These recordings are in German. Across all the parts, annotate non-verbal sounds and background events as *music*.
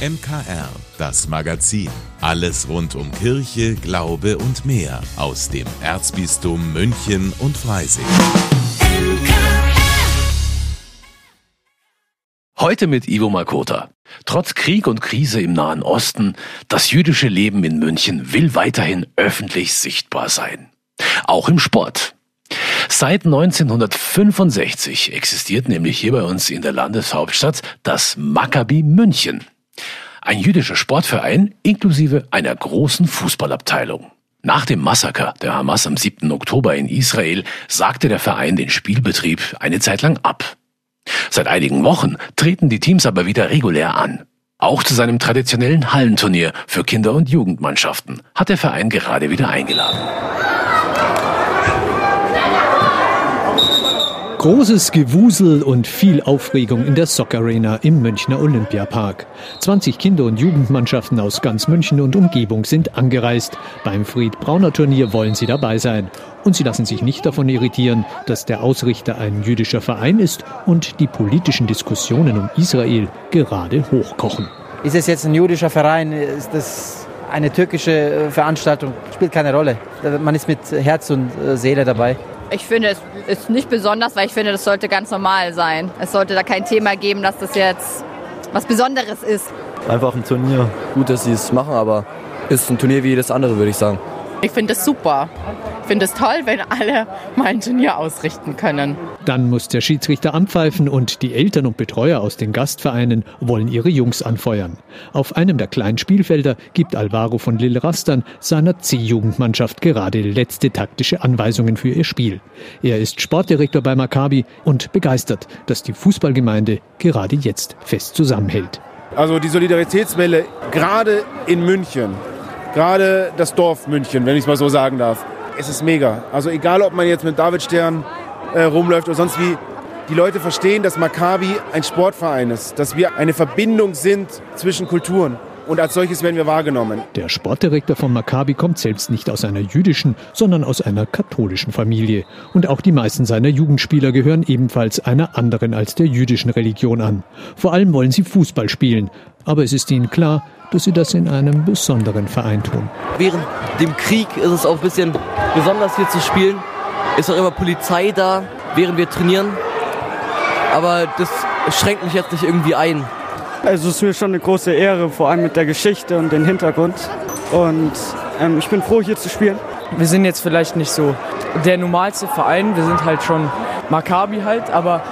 MKR, das Magazin. Alles rund um Kirche, Glaube und mehr aus dem Erzbistum München und Freising. Heute mit Ivo Makota. Trotz Krieg und Krise im Nahen Osten, das jüdische Leben in München will weiterhin öffentlich sichtbar sein. Auch im Sport. Seit 1965 existiert nämlich hier bei uns in der Landeshauptstadt das Maccabi München. Ein jüdischer Sportverein inklusive einer großen Fußballabteilung. Nach dem Massaker der Hamas am 7. Oktober in Israel sagte der Verein den Spielbetrieb eine Zeit lang ab. Seit einigen Wochen treten die Teams aber wieder regulär an. Auch zu seinem traditionellen Hallenturnier für Kinder- und Jugendmannschaften hat der Verein gerade wieder eingeladen. Großes Gewusel und viel Aufregung in der Sock Arena im Münchner Olympiapark. 20 Kinder- und Jugendmannschaften aus ganz München und Umgebung sind angereist. Beim Fried-Brauner-Turnier wollen sie dabei sein. Und sie lassen sich nicht davon irritieren, dass der Ausrichter ein jüdischer Verein ist und die politischen Diskussionen um Israel gerade hochkochen. Ist es jetzt ein jüdischer Verein? Ist das eine türkische Veranstaltung? Spielt keine Rolle. Man ist mit Herz und Seele dabei. Ich finde, es ist nicht besonders, weil ich finde, das sollte ganz normal sein. Es sollte da kein Thema geben, dass das jetzt was Besonderes ist. Einfach ein Turnier. Gut, dass sie es machen, aber ist ein Turnier wie jedes andere, würde ich sagen. Ich finde es super. Ich finde es toll, wenn alle mal ein Turnier ausrichten können. Dann muss der Schiedsrichter anpfeifen und die Eltern und Betreuer aus den Gastvereinen wollen ihre Jungs anfeuern. Auf einem der kleinen Spielfelder gibt Alvaro von Lil Rastan seiner C-Jugendmannschaft gerade letzte taktische Anweisungen für ihr Spiel. Er ist Sportdirektor bei Maccabi und begeistert, dass die Fußballgemeinde gerade jetzt fest zusammenhält. Also die Solidaritätswelle gerade in München gerade das Dorf München, wenn ich es mal so sagen darf. Es ist mega. Also egal, ob man jetzt mit David Stern äh, rumläuft oder sonst wie, die Leute verstehen, dass Maccabi ein Sportverein ist, dass wir eine Verbindung sind zwischen Kulturen. Und als solches werden wir wahrgenommen. Der Sportdirektor von Maccabi kommt selbst nicht aus einer jüdischen, sondern aus einer katholischen Familie. Und auch die meisten seiner Jugendspieler gehören ebenfalls einer anderen als der jüdischen Religion an. Vor allem wollen sie Fußball spielen. Aber es ist ihnen klar, dass sie das in einem besonderen Verein tun. Während dem Krieg ist es auch ein bisschen besonders hier zu spielen. Ist auch immer Polizei da, während wir trainieren. Aber das schränkt mich jetzt nicht irgendwie ein. Also es ist mir schon eine große Ehre, vor allem mit der Geschichte und dem Hintergrund. Und ähm, ich bin froh, hier zu spielen. Wir sind jetzt vielleicht nicht so der normalste Verein. Wir sind halt schon Maccabi halt, aber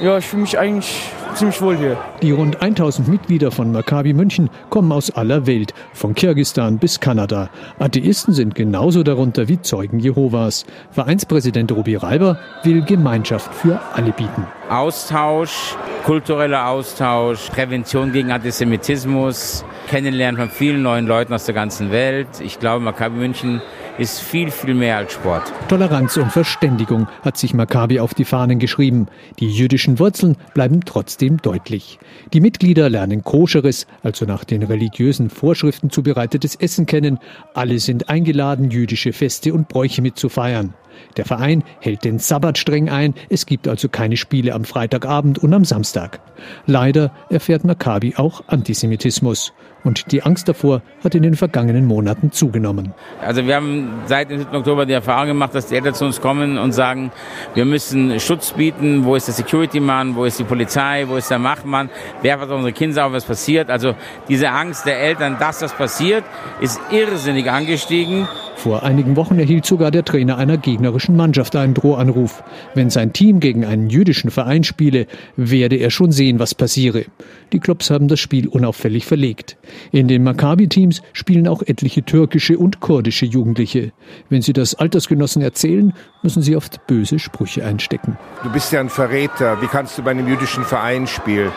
ja, ich fühle mich eigentlich ziemlich wohl hier. Die rund 1000 Mitglieder von Maccabi München kommen aus aller Welt, von Kirgistan bis Kanada. Atheisten sind genauso darunter wie Zeugen Jehovas. Vereinspräsident Robi Reiber will Gemeinschaft für alle bieten. Austausch, kultureller Austausch, Prävention gegen Antisemitismus, Kennenlernen von vielen neuen Leuten aus der ganzen Welt. Ich glaube, Maccabi München ist viel, viel mehr als Sport. Toleranz und Verständigung hat sich Maccabi auf die Fahnen geschrieben. Die jüdischen Wurzeln bleiben trotzdem deutlich. Die Mitglieder lernen koscheres, also nach den religiösen Vorschriften zubereitetes Essen kennen. Alle sind eingeladen, jüdische Feste und Bräuche mitzufeiern. Der Verein hält den Sabbat streng ein, es gibt also keine Spiele am Freitagabend und am Samstag. Leider erfährt Maccabi auch Antisemitismus. Und die Angst davor hat in den vergangenen Monaten zugenommen. Also wir haben seit dem 7. Oktober die Erfahrung gemacht, dass die Eltern zu uns kommen und sagen, wir müssen Schutz bieten. Wo ist der Security-Mann? Wo ist die Polizei? Wo ist der Machtmann? Wer hat unsere Kinder auf, was passiert? Also diese Angst der Eltern, dass das passiert, ist irrsinnig angestiegen. Vor einigen Wochen erhielt sogar der Trainer einer gegnerischen Mannschaft einen Drohanruf. Wenn sein Team gegen einen jüdischen Verein spiele, werde er schon sehen, was passiere. Die Clubs haben das Spiel unauffällig verlegt. In den Maccabi-Teams spielen auch etliche türkische und kurdische Jugendliche. Wenn sie das Altersgenossen erzählen, müssen sie oft böse Sprüche einstecken. Du bist ja ein Verräter. Wie kannst du bei einem jüdischen Verein spielen?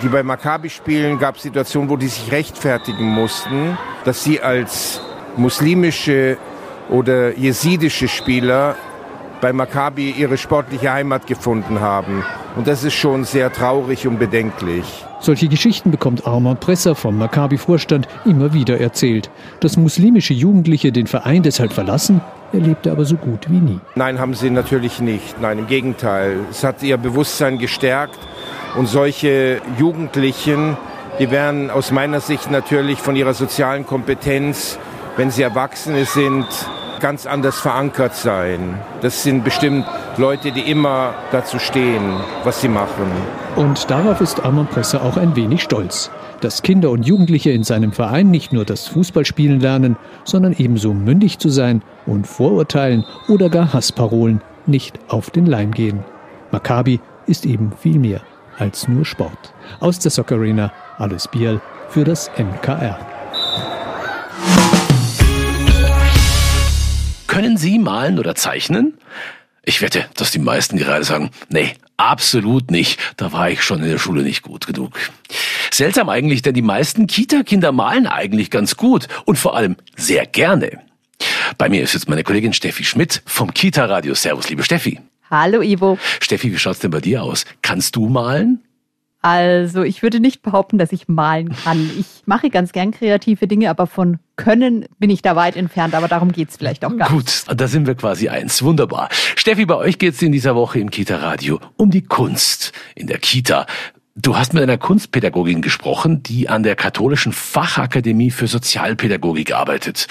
Die bei Maccabi spielen, gab es Situationen, wo die sich rechtfertigen mussten, dass sie als muslimische oder jesidische Spieler bei Maccabi ihre sportliche Heimat gefunden haben. Und das ist schon sehr traurig und bedenklich. Solche Geschichten bekommt Armand Presser vom Maccabi-Vorstand immer wieder erzählt. Dass muslimische Jugendliche den Verein deshalb verlassen, erlebt er aber so gut wie nie. Nein, haben sie natürlich nicht. Nein, im Gegenteil. Es hat ihr Bewusstsein gestärkt und solche Jugendlichen die werden aus meiner Sicht natürlich von ihrer sozialen Kompetenz, wenn sie Erwachsene sind, ganz anders verankert sein. Das sind bestimmt Leute, die immer dazu stehen, was sie machen. Und darauf ist Armand Presser auch ein wenig stolz, dass Kinder und Jugendliche in seinem Verein nicht nur das Fußballspielen lernen, sondern ebenso mündig zu sein und Vorurteilen oder gar Hassparolen nicht auf den Leim gehen. Maccabi ist eben viel mehr als nur Sport. Aus der Soccer Arena, Alois Biel für das MKR. Können Sie malen oder zeichnen? Ich wette, dass die meisten gerade sagen, nee, absolut nicht. Da war ich schon in der Schule nicht gut genug. Seltsam eigentlich, denn die meisten Kita-Kinder malen eigentlich ganz gut und vor allem sehr gerne. Bei mir ist jetzt meine Kollegin Steffi Schmidt vom Kita-Radio. Servus, liebe Steffi. Hallo Ivo. Steffi, wie schaut's denn bei dir aus? Kannst du malen? Also, ich würde nicht behaupten, dass ich malen kann. Ich mache ganz gern kreative Dinge, aber von können bin ich da weit entfernt, aber darum geht's vielleicht auch gar nicht. Gut, da sind wir quasi eins. Wunderbar. Steffi, bei euch geht's in dieser Woche im Kita-Radio um die Kunst in der Kita. Du hast mit einer Kunstpädagogin gesprochen, die an der Katholischen Fachakademie für Sozialpädagogik arbeitet.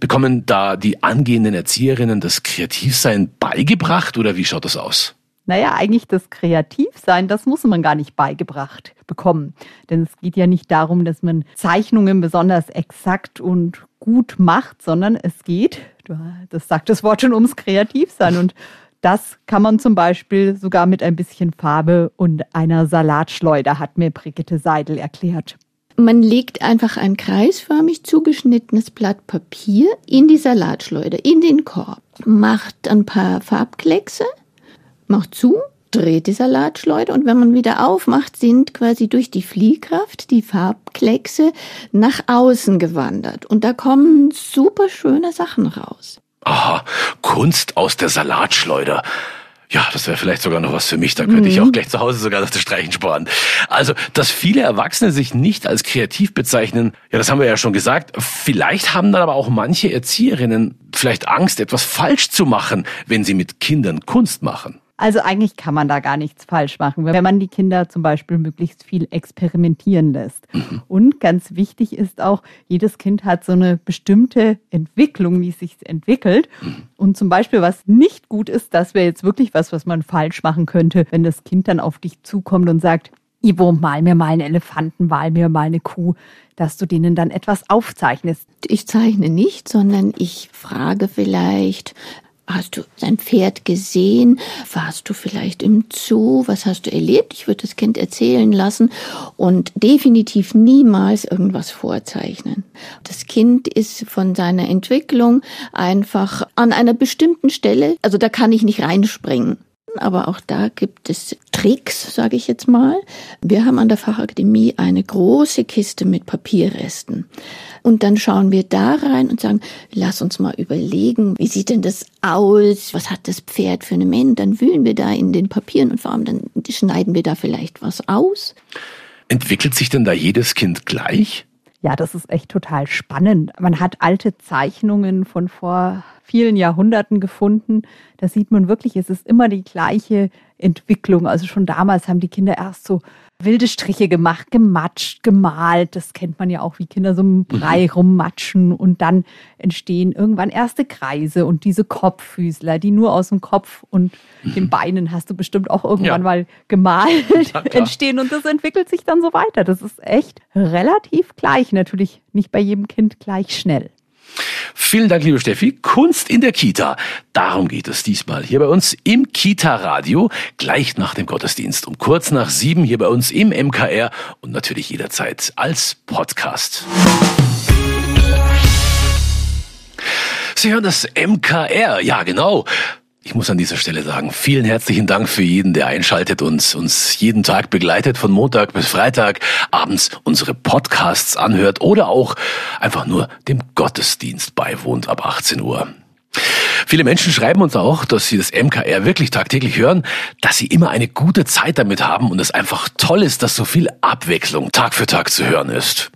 Bekommen da die angehenden Erzieherinnen das Kreativsein beigebracht oder wie schaut das aus? Naja, eigentlich das Kreativsein, das muss man gar nicht beigebracht bekommen. Denn es geht ja nicht darum, dass man Zeichnungen besonders exakt und gut macht, sondern es geht, das sagt das Wort schon, ums Kreativsein. Und das kann man zum Beispiel sogar mit ein bisschen Farbe und einer Salatschleuder, hat mir Brigitte Seidel erklärt. Man legt einfach ein kreisförmig zugeschnittenes Blatt Papier in die Salatschleuder, in den Korb, macht ein paar Farbkleckse macht zu, dreht die Salatschleuder und wenn man wieder aufmacht, sind quasi durch die Fliehkraft die Farbkleckse nach außen gewandert und da kommen super schöne Sachen raus. Aha, Kunst aus der Salatschleuder. Ja, das wäre vielleicht sogar noch was für mich. Da könnte mhm. ich auch gleich zu Hause sogar das Streichen sparen. Also, dass viele Erwachsene sich nicht als kreativ bezeichnen, ja, das haben wir ja schon gesagt. Vielleicht haben dann aber auch manche Erzieherinnen vielleicht Angst, etwas falsch zu machen, wenn sie mit Kindern Kunst machen. Also eigentlich kann man da gar nichts falsch machen, wenn man die Kinder zum Beispiel möglichst viel experimentieren lässt. Mhm. *clears throat* Und ganz wichtig ist auch, jedes Kind hat so eine bestimmte Entwicklung, wie es sich entwickelt. Mhm. *clears throat* Und zum Beispiel, was nicht gut ist, das wäre jetzt wirklich was, was man falsch machen könnte, wenn das Kind dann auf dich zukommt und sagt, Ivo, mal mir mal einen Elefanten, mal mir mal eine Kuh, dass du denen dann etwas aufzeichnest. Ich zeichne nicht, sondern ich frage vielleicht, Hast du dein Pferd gesehen? Warst du vielleicht im Zoo? Was hast du erlebt? Ich würde das Kind erzählen lassen und definitiv niemals irgendwas vorzeichnen. Das Kind ist von seiner Entwicklung einfach an einer bestimmten Stelle, also da kann ich nicht reinspringen. Aber auch da gibt es Tricks, sage ich jetzt mal. Wir haben an der Fachakademie eine große Kiste mit Papierresten. Und dann schauen wir da rein und sagen, lass uns mal überlegen, wie sieht denn das aus? Was hat das Pferd für eine Mähne? Dann wühlen wir da in den Papieren und vor allem dann schneiden wir da vielleicht was aus. Entwickelt sich denn da jedes Kind gleich? Ja, das ist echt total spannend. Man hat alte Zeichnungen von vor vielen Jahrhunderten gefunden. Da sieht man wirklich, es ist immer die gleiche Entwicklung. Also schon damals haben die Kinder erst so wilde Striche gemacht, gematscht, gemalt. Das kennt man ja auch, wie Kinder so im Brei mhm. rummatschen und dann entstehen irgendwann erste Kreise und diese Kopffüßler, die nur aus dem Kopf und mhm. den Beinen hast du bestimmt auch irgendwann ja. mal gemalt, *laughs* entstehen und das entwickelt sich dann so weiter. Das ist echt relativ gleich, natürlich nicht bei jedem Kind gleich schnell. Vielen Dank, liebe Steffi. Kunst in der Kita. Darum geht es diesmal hier bei uns im Kita-Radio, gleich nach dem Gottesdienst um kurz nach sieben hier bei uns im MKR und natürlich jederzeit als Podcast. Sie hören das MKR, ja genau. Ich muss an dieser Stelle sagen, vielen herzlichen Dank für jeden, der einschaltet und uns jeden Tag begleitet, von Montag bis Freitag, abends unsere Podcasts anhört oder auch einfach nur dem Gottesdienst beiwohnt ab 18 Uhr. Viele Menschen schreiben uns auch, dass sie das MKR wirklich tagtäglich hören, dass sie immer eine gute Zeit damit haben und es einfach toll ist, dass so viel Abwechslung Tag für Tag zu hören ist.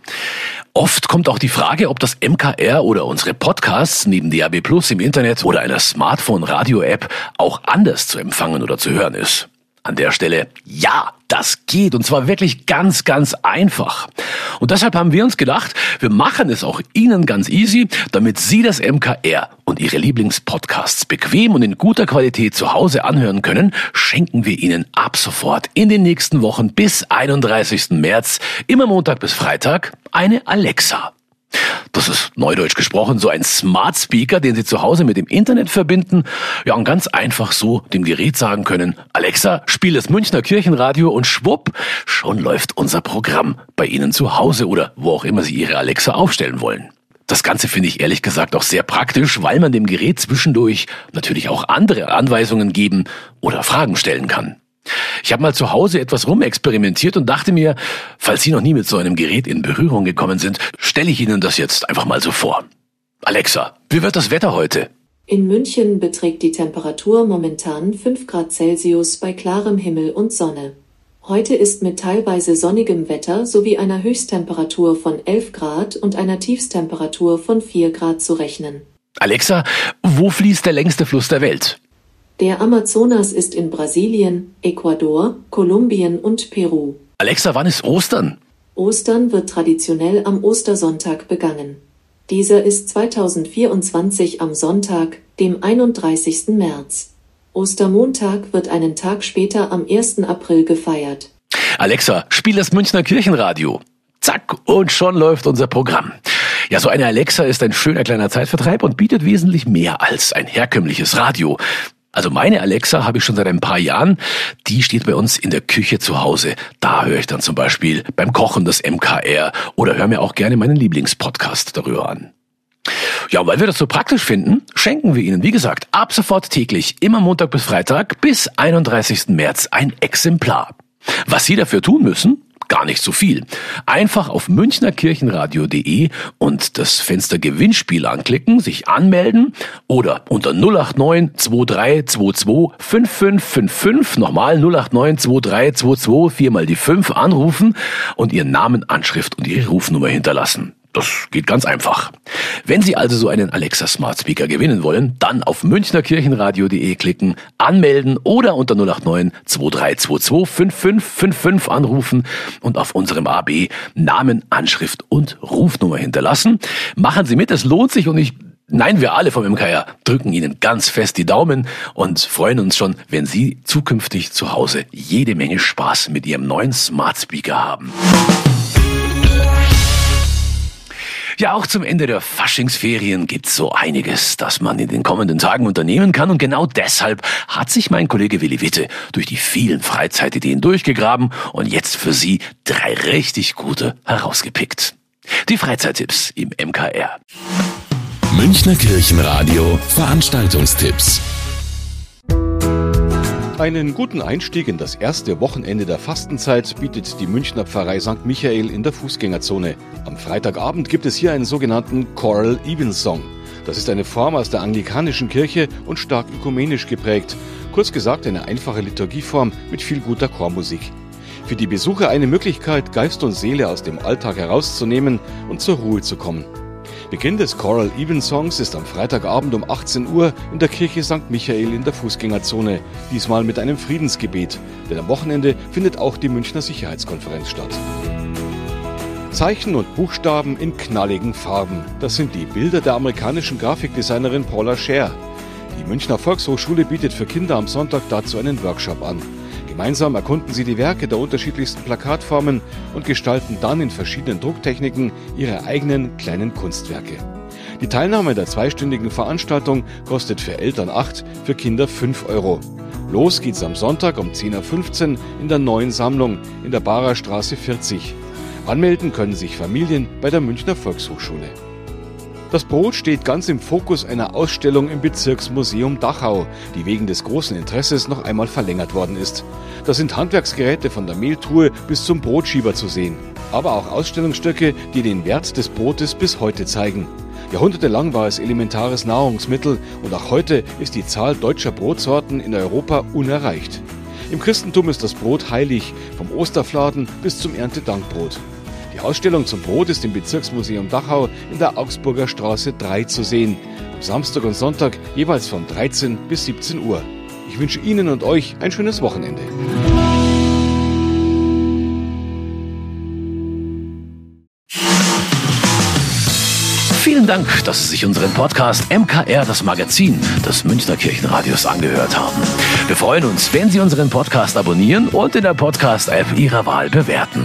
Oft kommt auch die Frage, ob das MKR oder unsere Podcasts neben DAB Plus im Internet oder einer Smartphone-Radio-App auch anders zu empfangen oder zu hören ist. An der Stelle, ja, das geht und zwar wirklich ganz, ganz einfach. Und deshalb haben wir uns gedacht, wir machen es auch Ihnen ganz easy, damit Sie das MKR und Ihre Lieblingspodcasts bequem und in guter Qualität zu Hause anhören können, schenken wir Ihnen ab sofort in den nächsten Wochen bis 31. März, immer Montag bis Freitag, eine Alexa. Das ist neudeutsch gesprochen so ein Smart Speaker, den Sie zu Hause mit dem Internet verbinden. Ja, und ganz einfach so dem Gerät sagen können, Alexa, spiel das Münchner Kirchenradio und schwupp, schon läuft unser Programm bei Ihnen zu Hause oder wo auch immer Sie Ihre Alexa aufstellen wollen. Das Ganze finde ich ehrlich gesagt auch sehr praktisch, weil man dem Gerät zwischendurch natürlich auch andere Anweisungen geben oder Fragen stellen kann. Ich habe mal zu Hause etwas rumexperimentiert und dachte mir, falls Sie noch nie mit so einem Gerät in Berührung gekommen sind, stelle ich Ihnen das jetzt einfach mal so vor. Alexa, wie wird das Wetter heute? In München beträgt die Temperatur momentan 5 Grad Celsius bei klarem Himmel und Sonne. Heute ist mit teilweise sonnigem Wetter sowie einer Höchsttemperatur von 11 Grad und einer Tiefstemperatur von 4 Grad zu rechnen. Alexa, wo fließt der längste Fluss der Welt? Der Amazonas ist in Brasilien, Ecuador, Kolumbien und Peru. Alexa, wann ist Ostern? Ostern wird traditionell am Ostersonntag begangen. Dieser ist 2024 am Sonntag, dem 31. März. Ostermontag wird einen Tag später am 1. April gefeiert. Alexa, spiel das Münchner Kirchenradio. Zack, und schon läuft unser Programm. Ja, so eine Alexa ist ein schöner kleiner Zeitvertreib und bietet wesentlich mehr als ein herkömmliches Radio. Also meine Alexa habe ich schon seit ein paar Jahren. Die steht bei uns in der Küche zu Hause. Da höre ich dann zum Beispiel beim Kochen das MKR oder höre mir auch gerne meinen Lieblingspodcast darüber an. Ja, weil wir das so praktisch finden, schenken wir Ihnen, wie gesagt, ab sofort täglich, immer Montag bis Freitag bis 31. März ein Exemplar. Was Sie dafür tun müssen, gar nicht so viel. Einfach auf münchnerkirchenradio.de und das Fenster Gewinnspiel anklicken, sich anmelden oder unter 089 2322 5555 nochmal 089 2322 viermal die 5 anrufen und Ihren Namen, Anschrift und Ihre Rufnummer hinterlassen. Das geht ganz einfach. Wenn Sie also so einen Alexa Smart Speaker gewinnen wollen, dann auf münchnerkirchenradio.de klicken, anmelden oder unter 089 2322 5555 anrufen und auf unserem AB Namen, Anschrift und Rufnummer hinterlassen. Machen Sie mit, es lohnt sich und ich Nein, wir alle vom MKR drücken Ihnen ganz fest die Daumen und freuen uns schon, wenn Sie zukünftig zu Hause jede Menge Spaß mit Ihrem neuen Smart Speaker haben. Ja, auch zum Ende der Faschingsferien gibt's so einiges, das man in den kommenden Tagen unternehmen kann. Und genau deshalb hat sich mein Kollege Willi Witte durch die vielen Freizeitideen durchgegraben und jetzt für Sie drei richtig gute herausgepickt. Die Freizeittipps im MKR. Münchner Kirchenradio Veranstaltungstipps. Einen guten Einstieg in das erste Wochenende der Fastenzeit bietet die Münchner Pfarrei St. Michael in der Fußgängerzone. Am Freitagabend gibt es hier einen sogenannten Choral Evensong. Das ist eine Form aus der anglikanischen Kirche und stark ökumenisch geprägt. Kurz gesagt eine einfache Liturgieform mit viel guter Chormusik. Für die Besucher eine Möglichkeit, Geist und Seele aus dem Alltag herauszunehmen und zur Ruhe zu kommen. Beginn des Choral Evensongs ist am Freitagabend um 18 Uhr in der Kirche St. Michael in der Fußgängerzone, diesmal mit einem Friedensgebet, denn am Wochenende findet auch die Münchner Sicherheitskonferenz statt. Zeichen und Buchstaben in knalligen Farben. Das sind die Bilder der amerikanischen Grafikdesignerin Paula Scher. Die Münchner Volkshochschule bietet für Kinder am Sonntag dazu einen Workshop an. Gemeinsam erkunden sie die Werke der unterschiedlichsten Plakatformen und gestalten dann in verschiedenen Drucktechniken ihre eigenen kleinen Kunstwerke. Die Teilnahme der zweistündigen Veranstaltung kostet für Eltern 8, für Kinder 5 Euro. Los geht's am Sonntag um 10.15 Uhr in der neuen Sammlung in der Barer Straße 40. Anmelden können sich Familien bei der Münchner Volkshochschule. Das Brot steht ganz im Fokus einer Ausstellung im Bezirksmuseum Dachau, die wegen des großen Interesses noch einmal verlängert worden ist. Da sind Handwerksgeräte von der Mehltruhe bis zum Brotschieber zu sehen, aber auch Ausstellungsstücke, die den Wert des Brotes bis heute zeigen. Jahrhundertelang war es elementares Nahrungsmittel und auch heute ist die Zahl deutscher Brotsorten in Europa unerreicht. Im Christentum ist das Brot heilig, vom Osterfladen bis zum Erntedankbrot. Die Ausstellung zum Brot ist im Bezirksmuseum Dachau in der Augsburger Straße 3 zu sehen. Am Samstag und Sonntag jeweils von 13 bis 17 Uhr. Ich wünsche Ihnen und euch ein schönes Wochenende. Vielen Dank, dass Sie sich unseren Podcast MKR, das Magazin des Münchner Kirchenradios, angehört haben. Wir freuen uns, wenn Sie unseren Podcast abonnieren und in der Podcast-App Ihrer Wahl bewerten.